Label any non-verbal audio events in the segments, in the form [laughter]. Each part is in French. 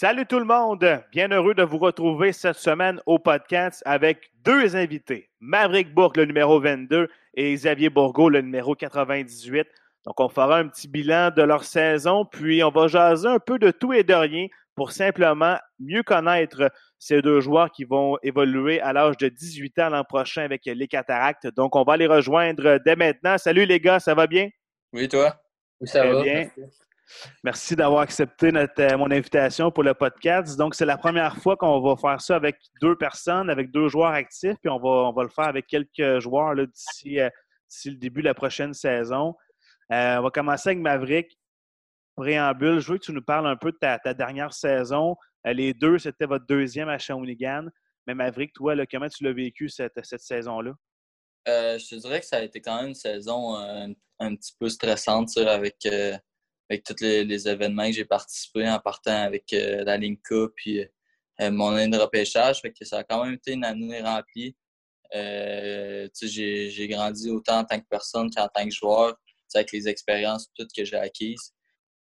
Salut tout le monde! Bien heureux de vous retrouver cette semaine au podcast avec deux invités. Maverick Bourque, le numéro 22, et Xavier Bourgault, le numéro 98. Donc, on fera un petit bilan de leur saison, puis on va jaser un peu de tout et de rien pour simplement mieux connaître ces deux joueurs qui vont évoluer à l'âge de 18 ans l'an prochain avec les cataractes. Donc, on va les rejoindre dès maintenant. Salut les gars, ça va bien? Oui, toi? Oui, ça Très va. bien. Merci d'avoir accepté euh, mon invitation pour le podcast. Donc, c'est la première fois qu'on va faire ça avec deux personnes, avec deux joueurs actifs, puis on va, on va le faire avec quelques joueurs euh, d'ici le début de la prochaine saison. Euh, on va commencer avec Maverick. Préambule, je veux que tu nous parles un peu de ta, dernière saison. Les deux, c'était votre deuxième à Shawinigan. Mais Maverick, toi, comment tu l'as vécu cette, saison-là? Je te dirais que ça a été quand même une saison un, petit peu stressante avec, avec tous les, événements que j'ai participé en partant avec euh, la Cup puis euh, mon année de repêchage. Fait que ça a quand même été une année remplie. Euh, j'ai, grandi autant en tant que personne qu'en tant que joueur, avec les expériences toutes que j'ai acquises.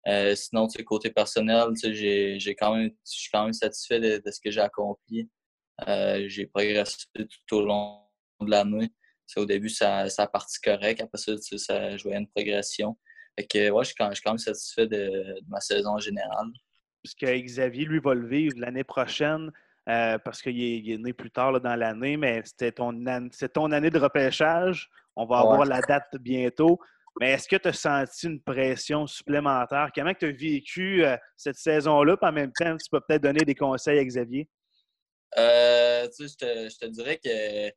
Euh, sinon, côté personnel, je suis quand même satisfait de, ce que j'ai accompli. Euh, j'ai progressé tout au long de l'année. Au début, ça, ça a parti correct. Après ça, ça, je voyais une progression. Fait que, ouais, je suis quand, même satisfait de, de ma saison en général. puisque Xavier, lui, va le vivre l'année prochaine euh, parce qu'il est, il est né plus tard là, dans l'année, mais c'était ton, an- ton année de repêchage. On va avoir Ouais. la date bientôt. Mais est-ce que tu as senti une pression supplémentaire? Comment tu as vécu euh, cette saison-là? Puis en même temps, tu peux peut-être donner des conseils à Xavier. Euh, tu sais, je te, je te dirais que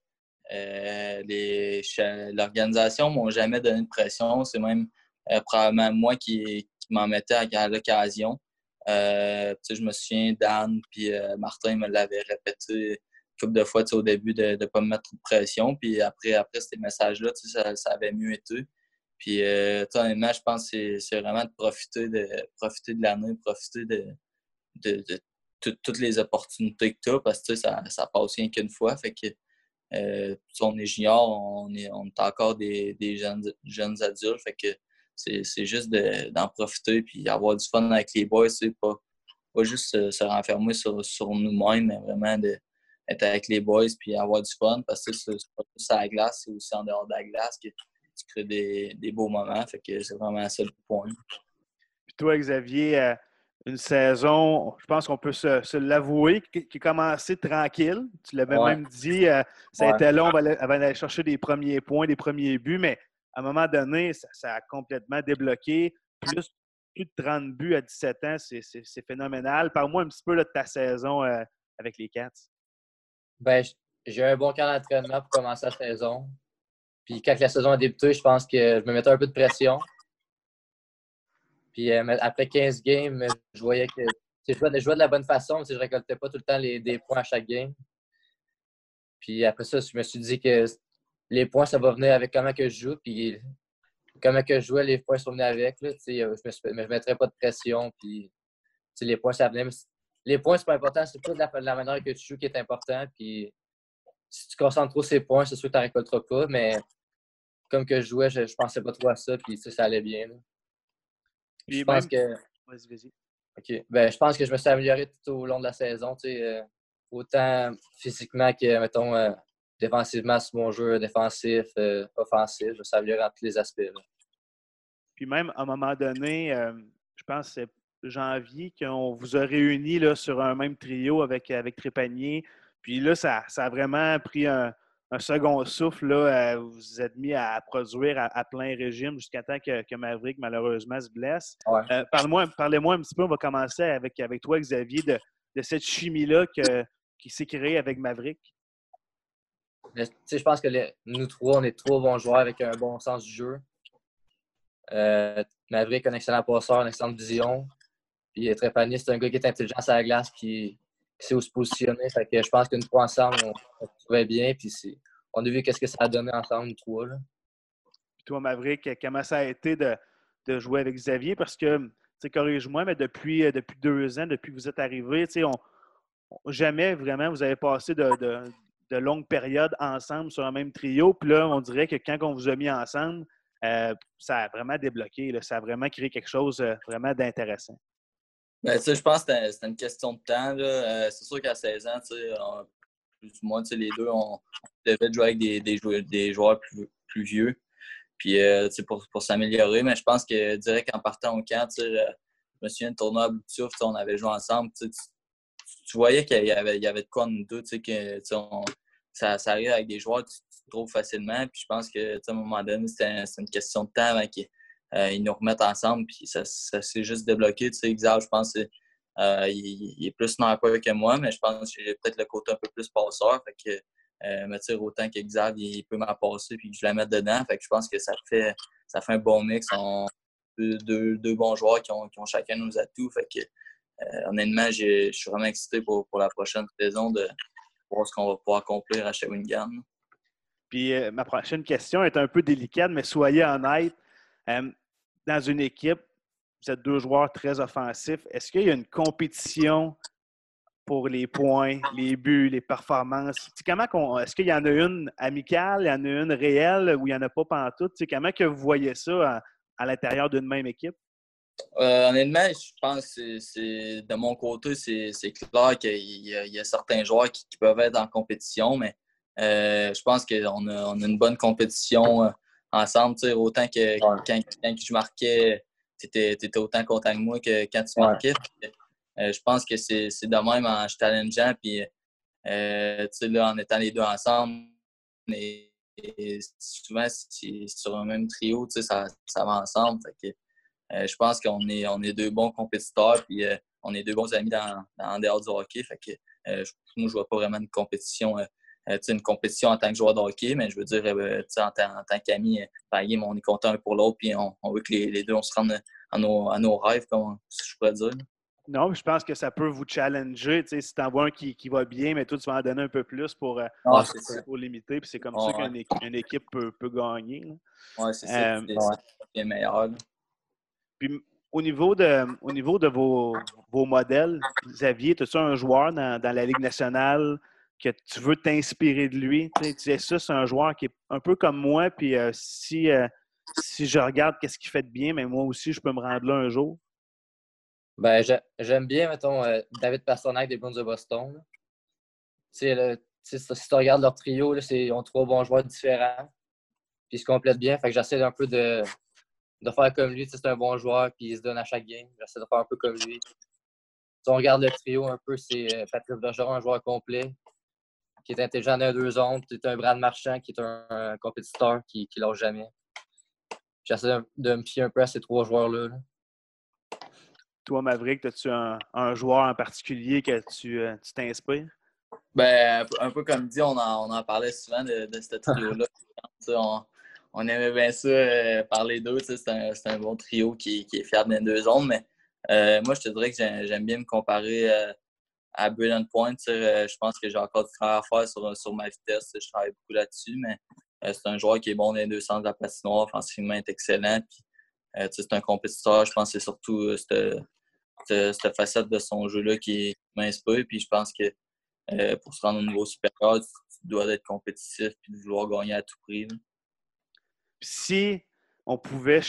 euh, l'organisation ne m'ont jamais donné de pression. C'est même probablement moi qui, m'en mettais à, l'occasion. Euh, je me souviens, Dan puis euh, Martin me l'avaient répété couple de fois au début de ne pas me mettre trop de pression. Puis après, après ces messages-là, ça, ça avait mieux été. Puis, euh, honnêtement, je pense que c'est- vraiment de profiter de, profiter de l'année, profiter de, de, de tout- toutes les opportunités que tu as parce que ça, ça passe rien qu'une fois. Fait que euh, on est junior, on est, on est encore des, des jeunes, jeunes adultes. Fait que c'est juste de- d'en profiter puis avoir du fun avec les boys. Pas, pas juste se, se renfermer sur, sur nous-mêmes, mais vraiment de, être avec les boys puis avoir du fun parce que c'est pas juste à la glace, c'est aussi en dehors de la glace que tu crées des, des beaux moments. Fait que c'est vraiment ça le point. Puis toi, Xavier, euh, une saison, je pense qu'on peut se, se l'avouer, qui, qui a commencé tranquille. Tu l'avais Ouais. même dit, euh, ça a été long avant d'aller- avant d'aller chercher des premiers points, des premiers buts, mais à un moment donné, ça, a complètement débloqué. Plus, plus de 30 buts à 17 ans, c'est phénoménal. Parle-moi un petit peu de ta saison euh, avec les Cats. Ben, j'ai eu un bon camp d'entraînement pour commencer la saison. Puis quand la saison a débuté, je pense que je me mettais un peu de pression. Puis euh, après 15 games, je voyais que je jouais, de- de la bonne façon, mais je récoltais pas tout le temps les, des points à chaque game. Puis après ça, je me suis dit que les points, ça va venir avec comment que je joue. Puis comment que je jouais, les points sont venus avec. Là, euh, je ne me, mettrais pas de pression. Puis les points, ça venait. mais Les points, c'est pas important. C'est plus la, la manière que tu joues qui est important. Puis si tu concentres trop ces points, c'est sûr que tu n'en récolteras pas. Mais comme que je jouais, je, je pensais pas trop à ça. Puis ça allait bien. là. Puis Je pense même- que. Vas-y, vas-y. OK. Ben, je pense que je me suis amélioré tout au long de la saison. euh, autant physiquement que, mettons, euh, défensivement sur mon jeu défensif, euh, offensif. Je amélioré en tous les aspects. là. Puis même, à un moment donné, euh, je pense que c'est janvier qu'on vous a réunis là, sur un même trio avec, avec Trépanier. Puis là, ça, ça a vraiment pris un, un second souffle. Là, Euh, vous vous êtes mis à produire à, à plein régime jusqu'à temps que, que Maverick, malheureusement, se blesse. Ouais. Euh, parle-moi, parlez-moi un petit peu. On va commencer avec, avec toi, Xavier, de, de cette chimie-là que- qui s'est créée avec Maverick. Je pense que nous trois, on est trois bons joueurs avec un bon sens du jeu. Euh, Maverick, un excellent passeur, une excellente vision. Puis euh, Trépanier, c'est un gars qui est intelligent sur la glace, qui, sait où se positionner. Fait que je pense que nous trois ensemble, on, se trouvait bien. Puis on a vu qu'est-ce que ça a donné ensemble, nous trois. Là. Puis toi, Maverick, comment ça a été de, de jouer avec Xavier? Parce que, corrige-moi, mais depuis, euh, depuis deux ans, depuis que vous êtes arrivé, on- jamais vraiment vous avez passé de, de- de longues périodes ensemble sur un même trio. Puis là, on dirait que quand on vous a mis ensemble, euh, ça a vraiment débloqué. ça a vraiment créé quelque chose euh, vraiment d'intéressant. Ben, je pense que c'était une question de temps. Euh, c'est sûr qu'à 16 ans, plus ou moins, les deux, on, devait jouer avec des, joueurs, plus, vieux. Puis, pour, pour s'améliorer. Mais je pense que direct en partant au camp, je me souviens de tournoi à Bluetooth, on avait joué ensemble. Tu voyais qu'il y avait, il y avait de quoi nous deux, que ça, ça arrive avec des joueurs que tu, trouves facilement. Puis je pense que à un moment donné, c'est une question de temps avant qu'ils euh, nous remettent ensemble. Puis ça, ça s'est juste débloqué. Tu sais, je pense qu'il euh, il, est plus sniper que moi, mais je pense que j'ai peut-être le côté un peu plus passeur. Fait que euh, me tire autant qu'Exav, il peut m'en passer puis que je la mette dedans. Fait que je pense que ça fait, ça fait un bon mix. On, deux, deux, bons joueurs qui ont, qui ont chacun nos atouts. Fait que, honnêtement, je suis vraiment excité pour, pour, la prochaine saison de voir ce qu'on va pouvoir accomplir à Shawinigan. Puis euh, ma prochaine question est un peu délicate, mais soyez honnête. dans une équipe, vous êtes deux joueurs très offensifs. Est-ce qu'il y a une compétition pour les points, les buts, les performances? comment est-ce qu'il y en a une amicale, il y en a une réelle ou il n'y en a pas pantoute? tout? comment que vous voyez ça à, l'intérieur d'une même équipe? Euh, honnêtement, je pense que c'est, de mon côté, c'est, clair qu'il y, a, certains joueurs qui, peuvent être en compétition, mais euh, je pense qu'on a, une bonne compétition euh, ensemble. Autant que quand, je marquais, tu étais, autant content que moi que quand tu marquais. Euh, je pense que c'est de même en challengeant, puis là, en étant les deux ensemble, et, souvent, sur un même trio, ça, ça va ensemble. Je pense qu'on est, on est deux bons compétiteurs, puis on est deux bons amis dans, en dehors du hockey. Fait que, moi, je vois pas vraiment une compétition une compétition en tant que joueur de hockey, mais je veux dire, en, tant qu'ami, on est content un pour l'autre, puis on, veut que les, deux, on se rende à nos, à nos rêves, comme je pourrais dire. Non, je pense que ça peut vous challenger. Tu sais, si tu en vois un qui, qui, va bien, mais toi, tu vas en donner un peu plus pour, euh, ah, pour limiter. Puis c'est comme ça qu'une équipe peut, peut gagner. Oui, c'est ça. Euh, c'est meilleur. Puis au niveau de, vos, modèles, Xavier, as-tu un joueur dans, la Ligue nationale que tu veux t'inspirer de lui? Tu sais, ça, c'est un joueur qui est un peu comme moi. Puis euh, si, si je regarde qu'est-ce qu'il fait de bien, mais moi aussi, je peux me rendre là un jour. Ben, j'aime bien, mettons, euh, David Pasternak des Bruins de Boston. si tu regardes leur trio, là, ils ont trois bons joueurs différents. Puis ils se complètent bien. Fait que j'essaie un peu de, de faire comme lui. C'est un bon joueur, puis il se donne à chaque game. J'essaie de faire un peu comme lui. Si on regarde le trio un peu, c'est euh, Patrice Bergeron, un joueur complet, qui est intelligent dans deux zones. C'est un Brad Marchand, qui est un, compétiteur qui ne lâche jamais. J'essaie de, me fier un peu à ces trois joueurs-là. là toi, Maverick, as-tu un, joueur en particulier que tu euh, t'inspires? Ben, un peu comme dit, on en, on en parlait souvent de, de ce [laughs] trio-là. On, aimait bien ça, euh, parler d'eux. C'est un, un, bon trio qui, qui est fiable dans deux zones. Mais euh, moi, je te dirais que j'aime bien me comparer à Brilliant Point. je pense que j'ai encore du travail à faire sur, sur ma vitesse. Je travaille beaucoup là-dessus. Mais c'est un joueur qui est bon dans les deux sens de la patinoire. Offensivement, est excellent. c'est un compétiteur. Je pense que c'est surtout cette, facette de son jeu-là qui m'inspire. Puis je pense que euh, pour se rendre au niveau supérieur, tu, dois être compétitif et vouloir gagner à tout prix. Si on pouvait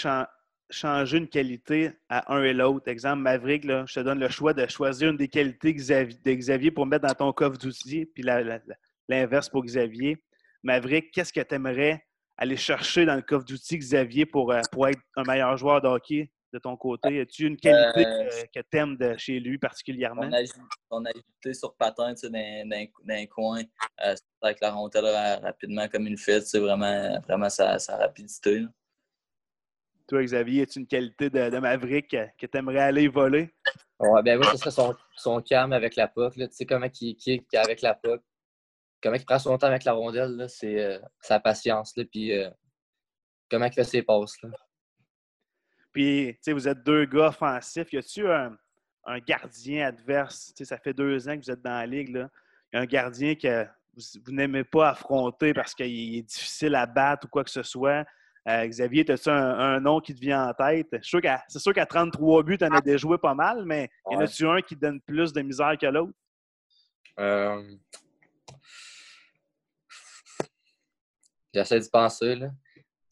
changer une qualité à un et l'autre, exemple, Maverick, je te donne le choix de choisir une des qualités de Xavier pour mettre dans ton coffre d'outils, puis l'inverse pour Xavier. Maverick, qu'est-ce que tu aimerais aller chercher dans le coffre d'outils, Xavier, pour, euh, pour être un meilleur joueur de hockey? De ton côté? As-tu une qualité euh, que, tu aimes de chez lui particulièrement? On a, ajouté sur patin dans, un coin euh, avec la rondelle rapidement comme une fête. C'est vraiment, vraiment sa, rapidité. Toi, Xavier, as-tu une qualité de, Maverick que tu aimerais aller voler? Ouais, ben oui, ce serait son, son calme avec la puck. Tu sais comment il kick avec la puck. Comment il prend son temps avec la rondelle, c'est euh, sa patience. Là, puis comment il fait ses passes. Là. Puis, tu sais, vous êtes deux gars offensifs. Y a-tu un, un, gardien adverse? Tu sais, ça fait deux ans que vous êtes dans la ligue. Là. Y a un gardien que vous, n'aimez pas affronter parce qu'il est difficile à battre ou quoi que ce soit. Euh, Xavier, as-tu un, nom qui te vient en tête? C'est sûr qu'à 33 buts, tu en as déjà joué pas mal, mais y en a-tu un qui donne plus de misère que l'autre? Euh... J'essaie de penser. Là.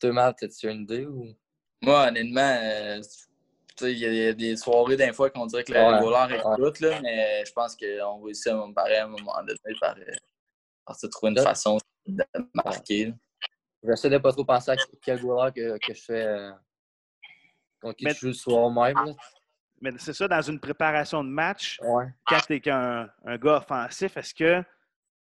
Thomas, as-tu une idée? Ou... Moi, honnêtement, euh, il y, a des soirées d'un fois qu'on dirait que le ouais, est ouais. là, mais je pense qu'on réussit à me à un moment donné par, par se trouver une façon de marquer. J'essaie de pas trop penser à quel goaler que, que je fais euh, contre qui je joue le soir même. Mais c'est ça, dans une préparation de match, quand tu es un, un, gars offensif, est-ce que,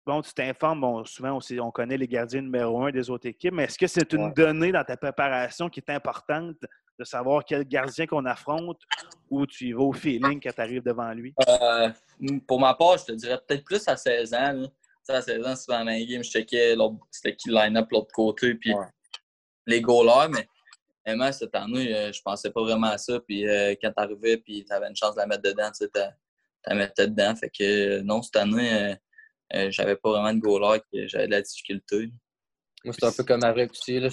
bon, tu t'informes, bon, souvent on, on, connaît les gardiens numéro un des autres équipes, mais est-ce que c'est une donnée dans ta préparation qui est importante de savoir quel gardien qu'on affronte ou tu y vas au feeling quand tu arrives devant lui? Euh, pour ma part, je te dirais peut-être plus à 16 ans. À 16 ans, souvent dans un game, je checkais c'était qui le line-up l'autre côté, puis les goalers, mais vraiment, cette année, euh, je pensais pas vraiment à ça. Puis euh, quand t'arrivais, puis t'avais une chance de la mettre dedans, tu sais, la mettais dedans. Fait que non, cette année, j'avais pas vraiment de goaler, j'avais de la difficulté. Moi, c'était un peu comme avec aussi. Là,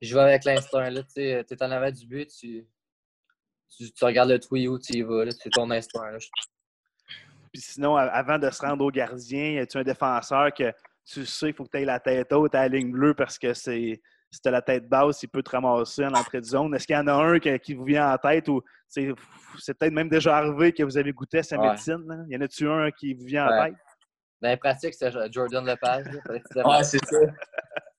je vais avec l'instinct. Tu es en avant du but, tu, tu, regardes le tuyau, tu y vas. C'est ton instinct. Puis sinon, avant de se rendre au gardien, y a-tu un défenseur que tu sais qu'il faut que tu aies la tête haute à la ligne bleue parce que c'est si tu as la tête basse, il peut te ramasser en entrée de zone? Est-ce qu'il y en a un qui, vous vient en tête ou c'est peut-être même déjà arrivé que vous avez goûté à sa médecine? Là? Y en a-tu un qui vous vient en tête? Dans les pratiques, c'est Jordan Lepage. ouais, c'est ça.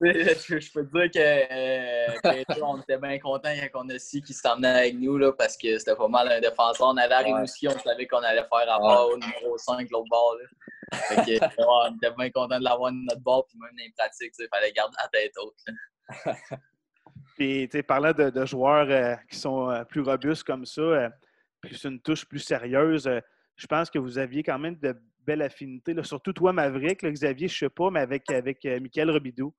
je, peux te dire que, euh, on était bien contents quand on a su qu'il s'emmenait avec nous là, parce que c'était pas mal un défenseur. On avait la aussi, on savait qu'on allait faire à part au numéro 5 l'autre bord. Fait que, on était bien contents de l'avoir de notre bord, puis même dans les pratiques, il fallait garder la tête haute. [laughs] puis, parlant de, de joueurs euh, qui sont euh, plus robustes comme ça, puis c'est une touche plus sérieuse, je pense que vous aviez quand même de belles affinités, surtout toi, Maverick, Xavier, je ne sais pas, mais avec, avec Michael Robidoux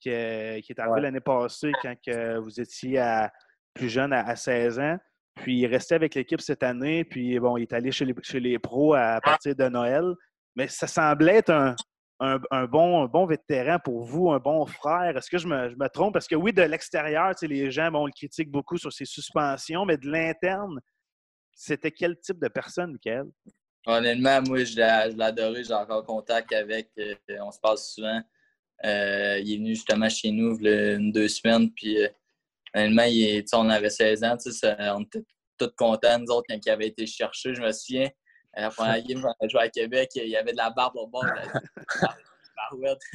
qui, est arrivé l'année passée quand vous étiez plus jeune, à, 16 ans. Puis il restait avec l'équipe cette année. Puis bon, il est allé chez les, chez les pros à partir de Noël. Mais ça semblait être un, bon, bon vétéran pour vous, un bon frère. Est-ce que je me, trompe? Parce que oui, de l'extérieur, les gens bon, le critiquent beaucoup sur ses suspensions, mais de l'interne, c'était quel type de personne, Michael? Honnêtement, moi, je l'ai adoré. J'ai encore contact avec. Euh, on se passe souvent. Euh, il est venu justement chez nous a une, deux semaines. Puis, euh, il on avait 16 ans. on était tous contents, nous autres, quand il avait été cherché. Je me souviens, la première game, on joué à Québec, il y avait de la barbe au bord. [laughs]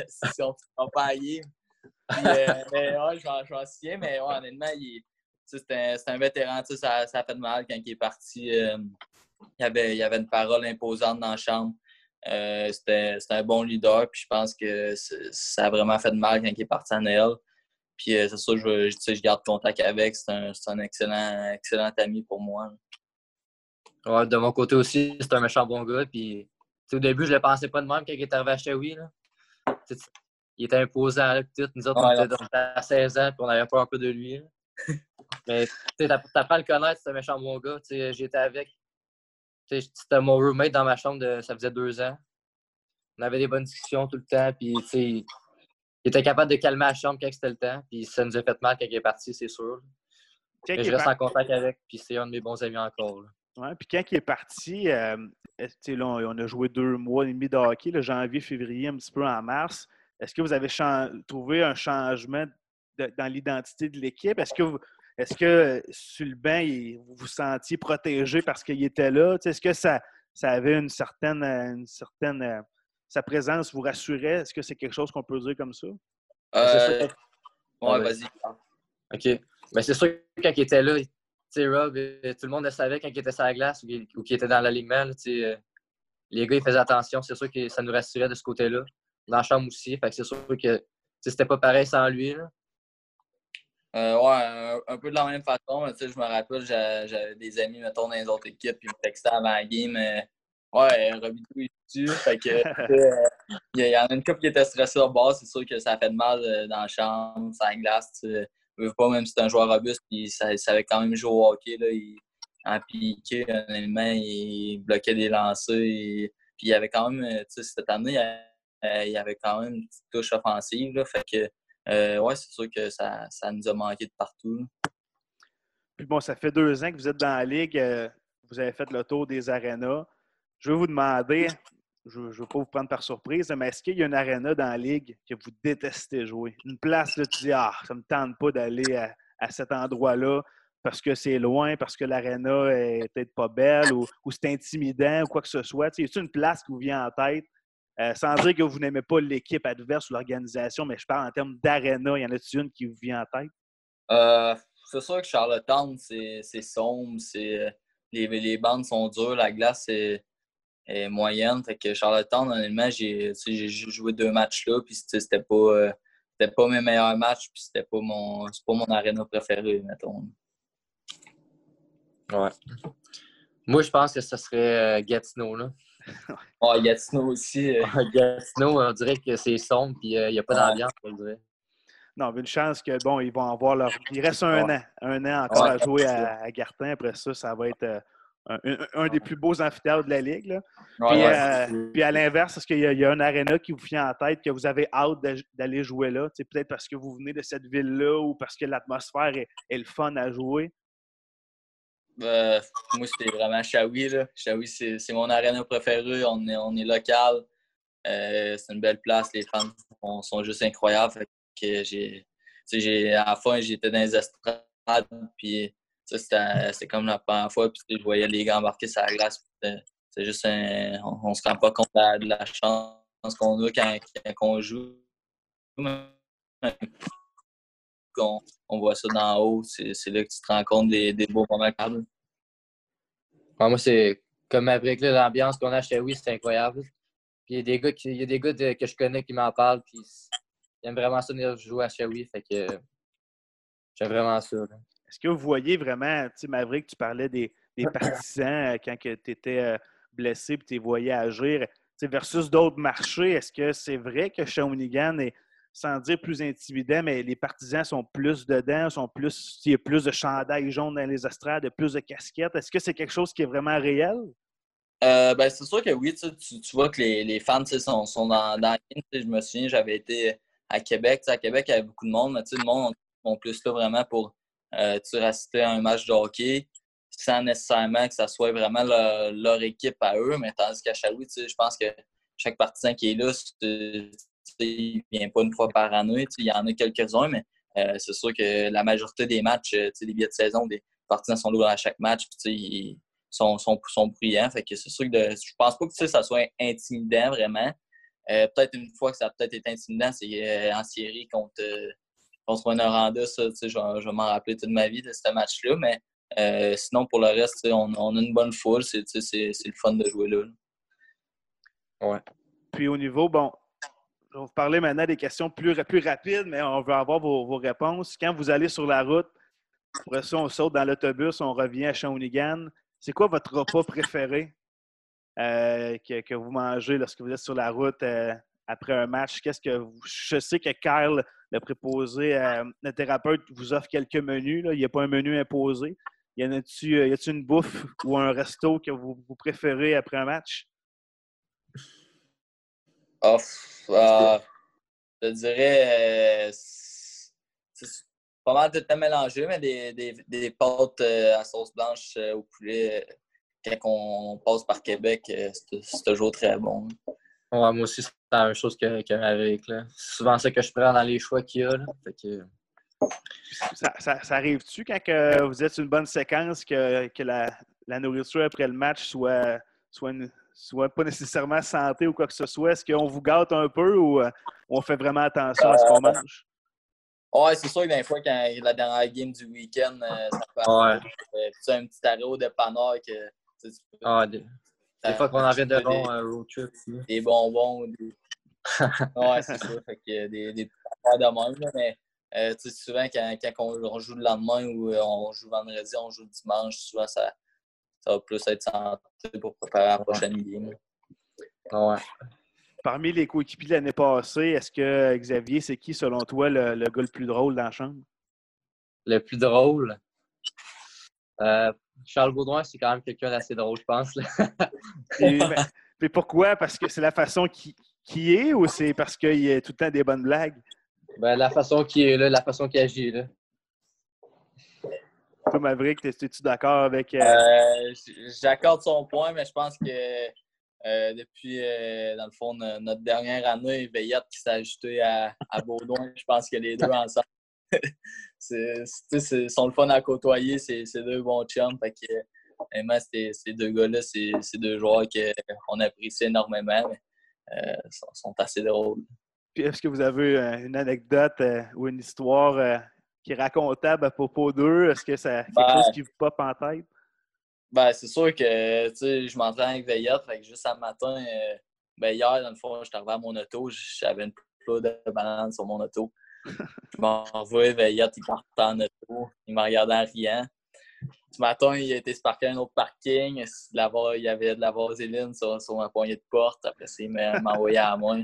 Si on ne pas à euh, mais je m'en souviens, mais honnêtement, c'est un, un, vétéran. Ça, ça a fait mal quand il est parti. Il, avait, il avait une parole imposante dans la chambre. Euh, c'était un bon leader, puis je pense que ça a vraiment fait de mal quand il est parti à Noël. Puis euh, c'est ça, je, je, je, garde contact avec. C'est un, un, excellent, excellent ami pour moi. Ouais, de mon côté aussi, c'est un méchant bon gars. Puis, au début, je ne le pensais pas de même quand il est arrivé à Chewy. Il était imposant. Là, tout. Nous autres, on était à 16 ans, puis on avait pas un peu de lui. [laughs] Mais tu apprends à le connaître, c'est un méchant bon gars. J'étais avec c'était mon roommate dans ma chambre, de, ça faisait deux ans. On avait des bonnes discussions tout le temps, puis il était capable de calmer la chambre quand c'était le temps, puis ça nous a fait mal quand il est parti, c'est sûr. Mais je reste en contact avec, puis c'est un de mes bons amis encore. Ouais, puis quand il est parti, euh, là, on a joué deux mois et demi de hockey, le janvier, février, un petit peu en mars. Est-ce que vous avez trouvé un changement dans l'identité de l'équipe? Est-ce que vous, est-ce que sur le banc, vous vous sentiez protégé parce qu'il était là? Est-ce que ça, ça avait une certaine, une certaine. Euh, sa présence vous rassurait? Est-ce que c'est quelque chose qu'on peut dire comme ça? Euh... Ouais, vas-y. OK. Mais ben, c'est sûr que quand il était là, Rob, euh, tout le monde le savait quand il était sur la glace ou qu'il était dans l'alignement. Euh, les gars, ils faisaient attention. C'est sûr que ça nous rassurait de ce côté-là. Dans la chambre aussi. Fait que c'est sûr que c'était pas pareil sans lui. Euh, ouais, un, peu de la même façon. je me rappelle, j'avais des amis, mettons, dans les autres équipes, puis ils me textaient avant la game. Euh, ouais, Robidou est dessus. Fait que, [laughs] euh, il y, en a une couple qui était stressée au bas. C'est sûr que ça fait de mal dans la chambre, ça glace. Tu veux pas, même si c'est un joueur robuste, ça, savait quand même jouer au hockey. Là, il, en piqué, honnêtement, il bloquait des lancers. puis il y avait quand même, tu sais, cette année, il y avait quand même une petite touche offensive. Là, fait que euh, oui, c'est sûr que ça, nous a manqué de partout. Puis bon, ça fait deux ans que vous êtes dans la ligue. Euh, vous avez fait le tour des arénas. Je veux vous demander, je ne veux pas vous prendre par surprise, mais est-ce qu'il y a une aréna dans la ligue que vous détestez jouer? Une place, là, tu dis, ah, ça ne me tente pas d'aller à, cet endroit-là. parce que c'est loin, parce que l'aréna est peut-être pas belle ou, c'est intimidant ou quoi que ce soit? Y a une place qui vous vient en tête? Euh, sans dire que vous n'aimez pas l'équipe adverse ou l'organisation, mais je parle en termes d'aréna. Y en a-t-il une qui vous vient en tête? Euh, c'est sûr que Charlottetown, c'est sombre. Les, les bandes sont dures. La glace est, moyenne. Fait que Charlottetown, honnêtement, j'ai joué deux matchs là. Puis c'était pas, euh, pas mes meilleurs matchs. Puis c'était pas mon, pas mon aréna préféré, mettons. Ouais. Moi, je pense que ce serait Gatineau, là. Oh, Gatineau aussi. Euh. Gatineau, on dirait que c'est sombre, puis il n'y a pas d'ambiance, on dirait. Non, une chance que, bon, ils vont avoir leur. Il reste un an. Un an encore à jouer à, à, Gartin. Après ça, ça va être euh, un, des plus beaux amphithéâtres de la Ligue. Euh, puis, à l'inverse, est-ce qu'il y, a un aréna qui vous vient en tête que vous avez hâte d'aller jouer là? Peut-être parce que vous venez de cette ville-là ou parce que l'atmosphère est, est, le fun à jouer? Euh, moi, c'était vraiment Shawi. Shawi, c'est mon aréna préférée. On est, on est local. Euh, c'est une belle place. Les fans sont, juste incroyables. à la fin, j'étais dans les estrades. Puis, c'était comme la première fois. Puis, je voyais les gars embarquer sur la glace. C'est juste on, ne se rend pas compte de la, chance qu'on a quand, on joue. On, voit ça d'en haut, c'est là que tu te rends compte des, des beaux moments. moi, c'est comme avec l'ambiance qu'on a à Chewy, c'est incroyable. Puis il y a des gars, qui, y a des gars que je connais qui m'en parlent, puis ils aiment vraiment ça venir jouer à Chewy. Fait que j'aime vraiment ça. Est-ce que vous voyez vraiment, tu sais, Maverick, tu parlais des, des [coughs] partisans euh, quand tu étais euh, blessé et tu les voyais agir, versus d'autres marchés, est-ce que c'est vrai que Shawinigan est sans dire plus intimidant, mais les partisans sont plus dedans, sont plus, il y a plus de chandails jaunes dans les estrades, plus de casquettes. Est-ce que c'est quelque chose qui est vraiment réel? Euh, ben, c'est sûr que oui, tu, vois que les, fans sont, sont dans, dans Je me souviens, j'avais été à Québec. À Québec, il y avait beaucoup de monde, mais le monde est plus là vraiment pour euh, assister à un match de hockey sans nécessairement que ça soit vraiment leur, équipe à eux. Mais tandis qu'à Chaloui, je pense que chaque partisan qui est là, il ne vient pas une fois par année. Il y en a quelques-uns, mais euh, c'est sûr que la majorité des matchs, euh, des billets de saison, des partisans sont là à chaque match. ils sont, sont, sont bruyants. Fait que c'est sûr que je pense pas que ça soit intimidant vraiment. Euh, peut-être une fois que ça a peut-être été intimidant, c'est en série contre, contre Rwanda. Ça, je, je vais m'en rappeler toute ma vie de ce match-là. Mais sinon, pour le reste, on, on, a une bonne foule. C'est le fun de jouer là. Ouais. Puis au niveau, bon, je vais vous parler maintenant des questions plus, plus rapides, mais on veut avoir vos, réponses. Quand vous allez sur la route, après ça, on saute dans l'autobus, on revient à Shawinigan. C'est quoi votre repas préféré euh, que, vous mangez lorsque vous êtes sur la route euh, après un match? Qu'est-ce que Je sais que Kyle, le préposé, euh, le thérapeute, vous offre quelques menus. Il n'y a pas un menu imposé. Y a-t-il une bouffe ou un resto que vous, vous préférez après un match? Ah, je dirais, euh, c'est pas mal de temps mélangé, mais des, des, des pâtes euh, à sauce blanche euh, au poulet, quand on passe par Québec, c'est toujours très bon. moi aussi, c'est la même chose que, que avec. C'est souvent ça que je prends dans les choix qu'il y a. Ça, ça, arrive-tu quand que vous êtes une bonne séquence que, que la, la, nourriture après le match soit, soit une, soit pas nécessairement santé ou quoi que ce soit. Est-ce qu'on vous gâte un peu ou euh, on fait vraiment attention à ce qu'on mange? Ouais, c'est sûr que des fois, quand la dernière game du week-end, euh, ça fait ouais. un petit arrêt de panard que. Ah, des, fois qu'on arrête de long un road trip. Des bonbons. Des... [laughs] ouais, c'est ça. Fait que des, des affaires de même. mais euh, souvent, quand, quand on, joue le lendemain ou on joue vendredi, on joue dimanche, souvent ça, ça va plus être santé pour préparer la prochaine game. Ouais. Parmi les coéquipiers de l'année passée, est-ce que Xavier, c'est qui, selon toi, le, le, gars le plus drôle dans la chambre? Le plus drôle? Euh, Charles Baudouin, c'est quand même quelqu'un d'assez drôle, je pense. et, [laughs] mais, pourquoi? Parce que c'est la façon qui, qui est ou c'est parce qu'il y a tout le temps des bonnes blagues? Ben, la façon qui est là, la façon qu'il agit. Là. Toi, Maverick, es-tu d'accord avec. Euh... euh j'accorde son point, mais je pense que euh, depuis, euh, dans le fond, notre dernière année, Veillette qui s'est ajouté à, à Baudouin, je pense que les deux ensemble, [laughs] c'est, sont le fun à côtoyer, c'est deux bons chums. Fait que, ces, deux gars-là, c'est deux joueurs qu'on apprécie énormément. Euh, sont, sont, assez drôles. Puis est-ce que vous avez une anecdote euh, ou une histoire qui est racontable à propos d'eux? Est-ce que c'est quelque ben, chose qui vous pop en tête? Ben, c'est sûr que je m'entraîne avec Veillette. Fait que juste un matin, ben, hier, dans le fond, je suis arrivé à mon auto, j'avais une plat de bananes sur mon auto. [laughs] Je m'envoie Veillette, il partait en auto. Il m'a regardé en riant. Ce matin, il a été parquer à un autre parking. Il y avait de la vaseline sur, sur ma poignée de porte. Après ça, il m'a envoyé à moi.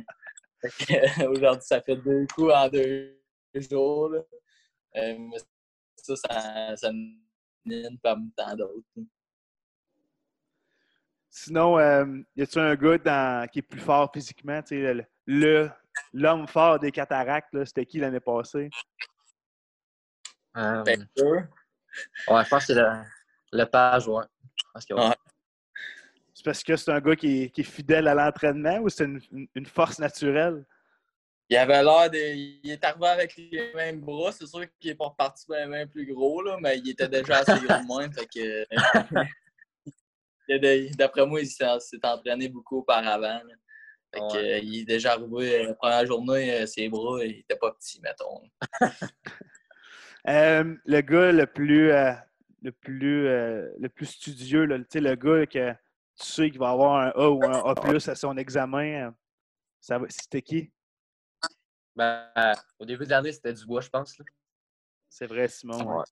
[laughs] Aujourd'hui, ça fait deux coups en deux jours. Euh, ça, ça, ça me parmi tant d'autres. Sinon, euh, y a-tu un gars qui est plus fort physiquement? Le, l'homme fort des cataractes, c'était qui l'année passée? Euh, Ouais, je pense que c'est le, le page, ouais. C'est parce que c'est un gars qui est, qui est fidèle à l'entraînement ou c'est une, une, force naturelle? Il avait l'air de. Il est arrivé avec les mêmes bras. C'est sûr qu'il n'est pas reparti les mains plus gros, là, mais il était déjà assez gros de moins. Fait que. [laughs] D'après moi, il s'est entraîné beaucoup auparavant. Fait que, il est déjà arrivé la première journée, euh, ses bras, il n'était pas petit, mettons. [laughs] Euh, le gars le plus, euh, le plus, euh, le plus studieux, là, le gars que tu sais qu'il va avoir un A ou un A à son examen, c'était qui? Ben, au début de l'année, c'était Dubois, je pense. C'est vrai, Simon.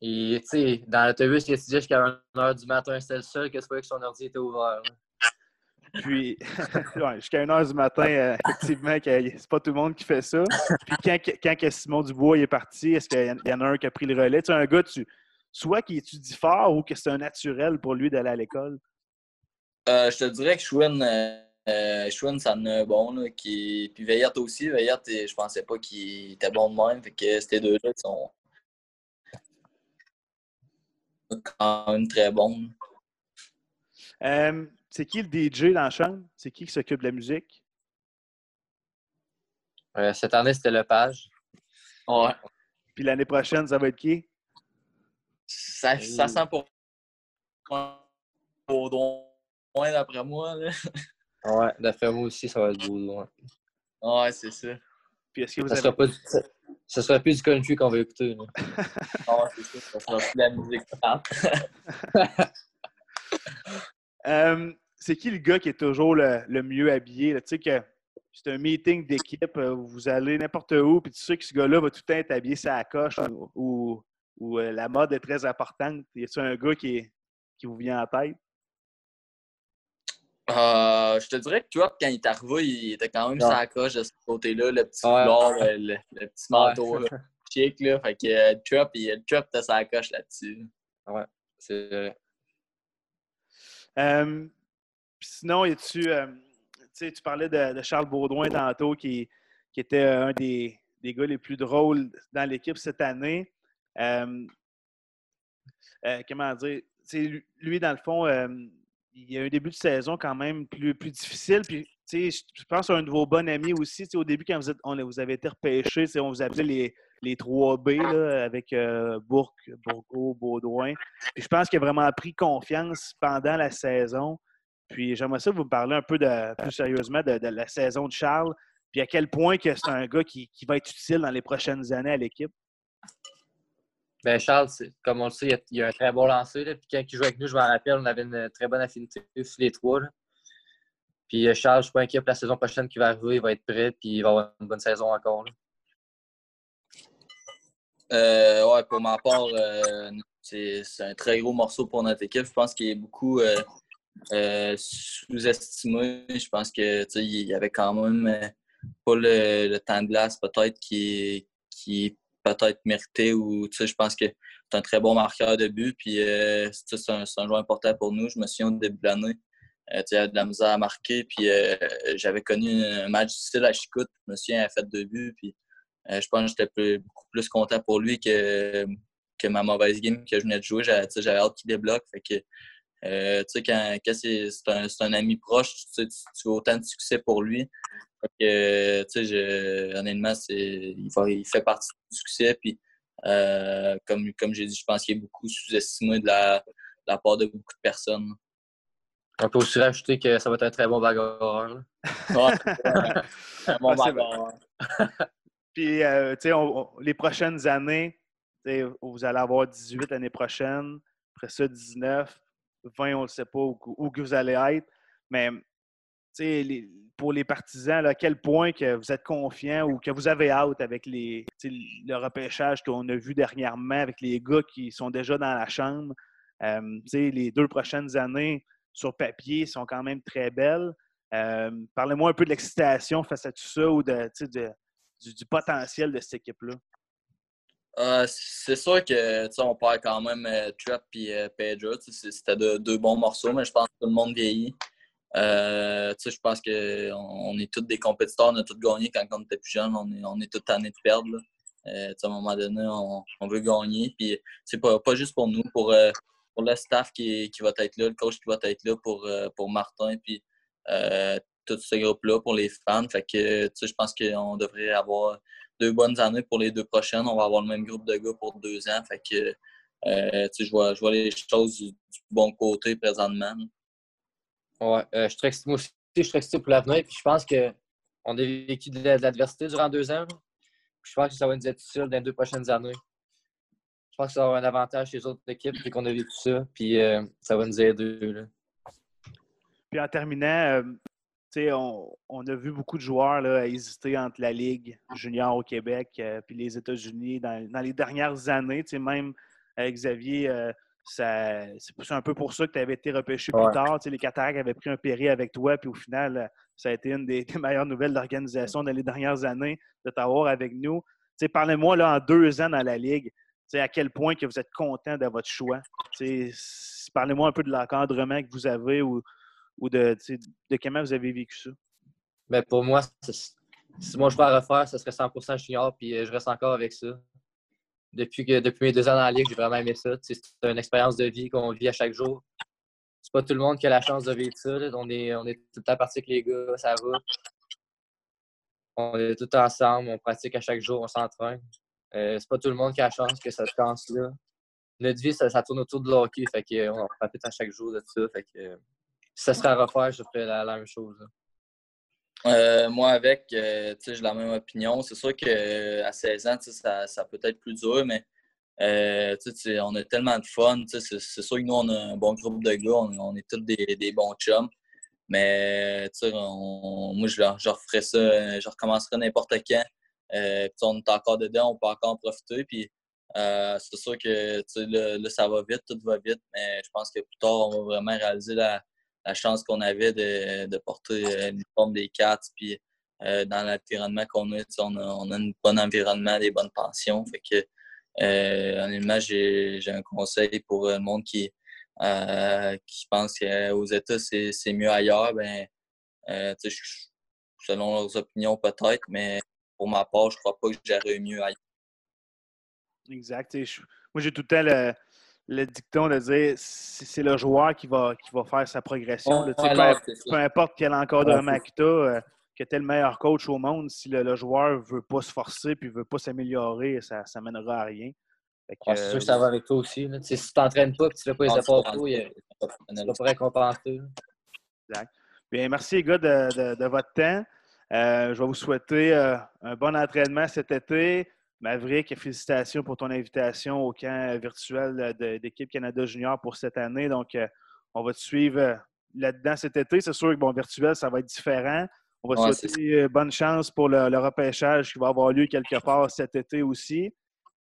Et, tu sais, dans l'autobus, il étudiait jusqu'à 1h du matin. C'était le seul que que son ordi était ouvert. Puis, [laughs] jusqu'à 1h du matin, euh, effectivement, c'est pas tout le monde qui fait ça. Puis, quand, quand Simon Dubois est parti, est-ce qu'il y en a un qui a pris le relais? Tu sais, un gars, tu, soit qui étudie fort ou que c'est un naturel pour lui d'aller à l'école? Euh, je te dirais que Schwinn, euh, Schwinn ça en a un bon. Là, qui... Puis Veillette aussi. Veillette, je pensais pas qu'il était bon de même. Fait que ces deux-là sont quand même très bons. Euh, c'est qui le DJ dans la chambre? C'est qui qui s'occupe de la musique? Euh, cette année, c'était le page. Ouais. Puis l'année prochaine, ça va être qui? Ça, ça sent pour Baudouin, d'après moi. Là. [laughs] Ouais, d'après moi aussi, ça va être Baudouin. Ouais, c'est ça. Puis est-ce que vous ça avez... sera pas du... ça sera plus du country qu'on va écouter. [laughs] ouais, c'est ça. Ça sera plus la musique. [laughs] Euh, c'est qui le gars qui est toujours le, mieux habillé? Tu sais que c'est un meeting d'équipe, euh, vous allez n'importe où, puis tu sais que ce gars-là va tout le temps être habillé sa coche ou, euh, la mode est très importante. Y a-t-il un gars qui, qui vous vient en tête? Je te dirais que toi, quand il est arrivé, il était quand même sa coche de ce côté-là, le petit foulard, le, petit manteau [laughs] chic. Là. Fait que le Trump, il, le Trump était sa coche là-dessus. Ouais, c'est vrai. Euh, sinon, y tu euh, tu parlais de, Charles Baudouin tantôt, qui, qui était un des, des, gars les plus drôles dans l'équipe cette année. Euh, comment dire? lui, dans le fond, il y a un début de saison quand même plus, plus difficile. Puis, je pense à un de vos bons amis aussi. Au début, quand vous, êtes, on, vous avez été repêché, on vous appelait les, les 3B avec euh, Bourque, Baudouin. Puis je pense qu'il a vraiment pris confiance pendant la saison. Puis j'aimerais ça vous parler un peu de, plus sérieusement de, la saison de Charles, puis à quel point que c'est un gars qui, va être utile dans les prochaines années à l'équipe. Ben Charles, comme on le sait, il a, a un très bon lancer. Puis quand il jouait avec nous, je me rappelle, on avait une très bonne affinité sur les trois. Puis euh, Charles, je suis pas inquiet pour la saison prochaine qui va arriver, il va être prêt, puis il va avoir une bonne saison encore. Euh, ouais, pour ma part, euh, c'est un très gros morceau pour notre équipe. Je pense qu'il est beaucoup euh, sous-estimé. Je pense que il y avait quand même pas le, temps de glace peut-être qui, qui peut-être mérité ou je pense que c'est un très bon marqueur de but. Puis c'est un, joueur important pour nous. Je me souviens au début de l'année. il avait de la misère à marquer. Puis j'avais connu un match difficile à Chicout. Je me souviens, il a fait deux buts. Puis euh, je pense que j'étais beaucoup plus content pour lui que, que ma mauvaise game que je venais de jouer. J'avais hâte qu'il débloque. Fait que, tu sais, quand, c'est un, un, ami proche, tu, tu, tu, as autant de succès pour lui. que, tu sais, honnêtement, il, il, fait partie du succès. Puis, comme, comme j'ai dit, je pense qu'il est beaucoup sous-estimé de la, la part de beaucoup de personnes. On peut aussi rajouter que ça va être un très bon bagarreur. un bon [laughs] bagarreur. [laughs] Puis, euh, tu sais, les prochaines années, vous allez avoir 18 l'année prochaine, après ça 19, 20, on ne sait pas où, où, vous allez être. Mais pour les partisans, à quel point que vous êtes confiants ou que vous avez hâte avec les, le repêchage qu'on a vu dernièrement avec les gars qui sont déjà dans la chambre. Euh, les deux prochaines années, sur papier, sont quand même très belles. Euh, parlez-moi un peu de l'excitation face à tout ça ou de, du, potentiel de cette équipe-là. Euh, c'est sûr que on perd quand même Trap et Pedro. C'était deux bons morceaux, mais je pense que tout le monde vieillit. je pense qu'on est tous des compétiteurs, on a tous gagné quand on était plus jeune, on est, on est tous tannés de perdre. à un moment donné, on, veut gagner. Puis c'est pas, pas juste pour nous, pour, pour le staff qui, qui, va être là, le coach qui va être là pour, euh, pour Martin, puis euh, tout ce groupe-là pour les fans. Fait que, je pense qu'on devrait avoir deux bonnes années pour les deux prochaines. On va avoir le même groupe de gars pour deux ans. Fait que, euh, je, vois, je vois les choses du, bon côté présentement. Ouais, je suis très excité, moi aussi, je suis excité pour l'avenir. Puis je pense qu'on a vécu de l'adversité durant deux ans. je pense que ça va nous être utile dans les deux prochaines années pense que ça va avoir un avantage chez les autres équipes, puis qu'on a vécu ça, puis euh, ça va nous aider. Puis en terminant, euh, on, on, a vu beaucoup de joueurs là, hésiter entre la Ligue junior au Québec et puis les États-Unis dans, les dernières années. Même avec Xavier, c'est un peu pour ça que tu avais été repêché plus tard. les Cataractes avaient pris un péril avec toi, puis au final, ça a été une [laughs] des, meilleures nouvelles d'organisation dans les dernières années de t'avoir avec nous. Parlez-moi en deux ans dans la Ligue à quel point que vous êtes content de votre choix? Parlez-moi un peu de l'encadrement que vous avez ou, ou de, de comment vous avez vécu ça? Ben pour moi, si moi je vais refaire, ce serait 100% junior, puis euh, je reste encore avec ça. Depuis, que, depuis mes deux ans dans la Ligue, j'ai vraiment aimé ça. C'est une expérience de vie qu'on vit à chaque jour. C'est pas tout le monde qui a la chance de vivre ça. On, est, on est tout le temps parti avec les gars, ça va. On est tout ensemble, on pratique à chaque jour, on s'entraîne. Euh, c'est pas tout le monde qui a la chance que cette chance-là. Notre vie, ça, tourne autour de l'hockey. Fait qu'on profite à chaque jour de ça. Fait que si ça serait à refaire, je ferais la, même chose. Euh, moi, avec, euh, j'ai la même opinion. C'est sûr qu'à 16 ans, ça, ça peut être plus dur, mais on a tellement de fun. C'est sûr que nous, on a un bon groupe de gars. On, est tous des, des, bons chums. Mais moi, je, je referais ça, je recommencerais n'importe quand. Euh, on est encore dedans, on peut encore en profiter. Puis, euh, c'est sûr que là, ça va vite, tout va vite, mais je pense que plus tard, on va vraiment réaliser la, chance qu'on avait de, porter euh, l'uniforme des Cats. Puis, dans l'environnement qu'on a, on a, un bon environnement, des bonnes pensions. Fait que, honnêtement, j'ai un conseil pour le monde qui, qui pense qu'aux États, c'est mieux ailleurs. Ben, selon leurs opinions, peut-être, mais pour ma part, je crois pas que j'aurais eu mieux ailleurs. Exact. moi, j'ai tout le temps le, dicton de dire c'est le joueur qui va, qui va faire sa progression. peu, importe quel encadrement que tu as, euh, que tu es le meilleur coach au monde, si le, joueur ne veut pas se forcer et ne veut pas s'améliorer, ça ne mènera à rien. c'est sûr que ça va avec toi aussi. Si tu t'entraînes pas et tu ne fais pas les efforts tu ne vas pas récompenser. Exact. Bien, merci les gars de votre temps. Euh, je vais vous souhaiter euh, un bon entraînement cet été. Maverick, félicitations pour ton invitation au camp virtuel d'équipe Canada Junior pour cette année. Donc, euh, on va te suivre là-dedans cet été. C'est sûr que bon, virtuel, ça va être différent. On va te souhaiter bonne chance pour le, repêchage qui va avoir lieu quelque part cet été aussi.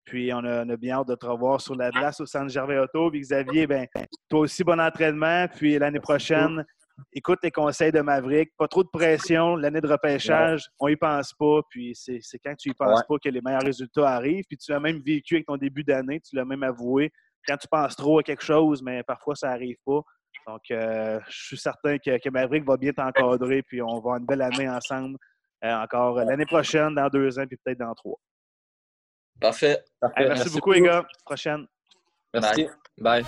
Puis on a, bien hâte de te revoir sur la glace au Centre Gervais Auto. Puis Xavier, ben, toi aussi, bon entraînement. Puis l'année prochaine, écoute les conseils de Maverick. Pas trop de pression. L'année de repêchage, on y pense pas. Puis c'est quand tu y penses pas que les meilleurs résultats arrivent. Puis tu as même vécu avec ton début d'année. Tu l'as même avoué. Quand tu penses trop à quelque chose, mais parfois ça n'arrive pas. Donc, euh, je suis certain que, Maverick va bien t'encadrer. Puis on va avoir une belle année ensemble. Euh, encore l'année prochaine, dans deux ans, puis peut-être dans trois. Parfait. merci, beaucoup, les gars. Prochaine. Merci. Bye.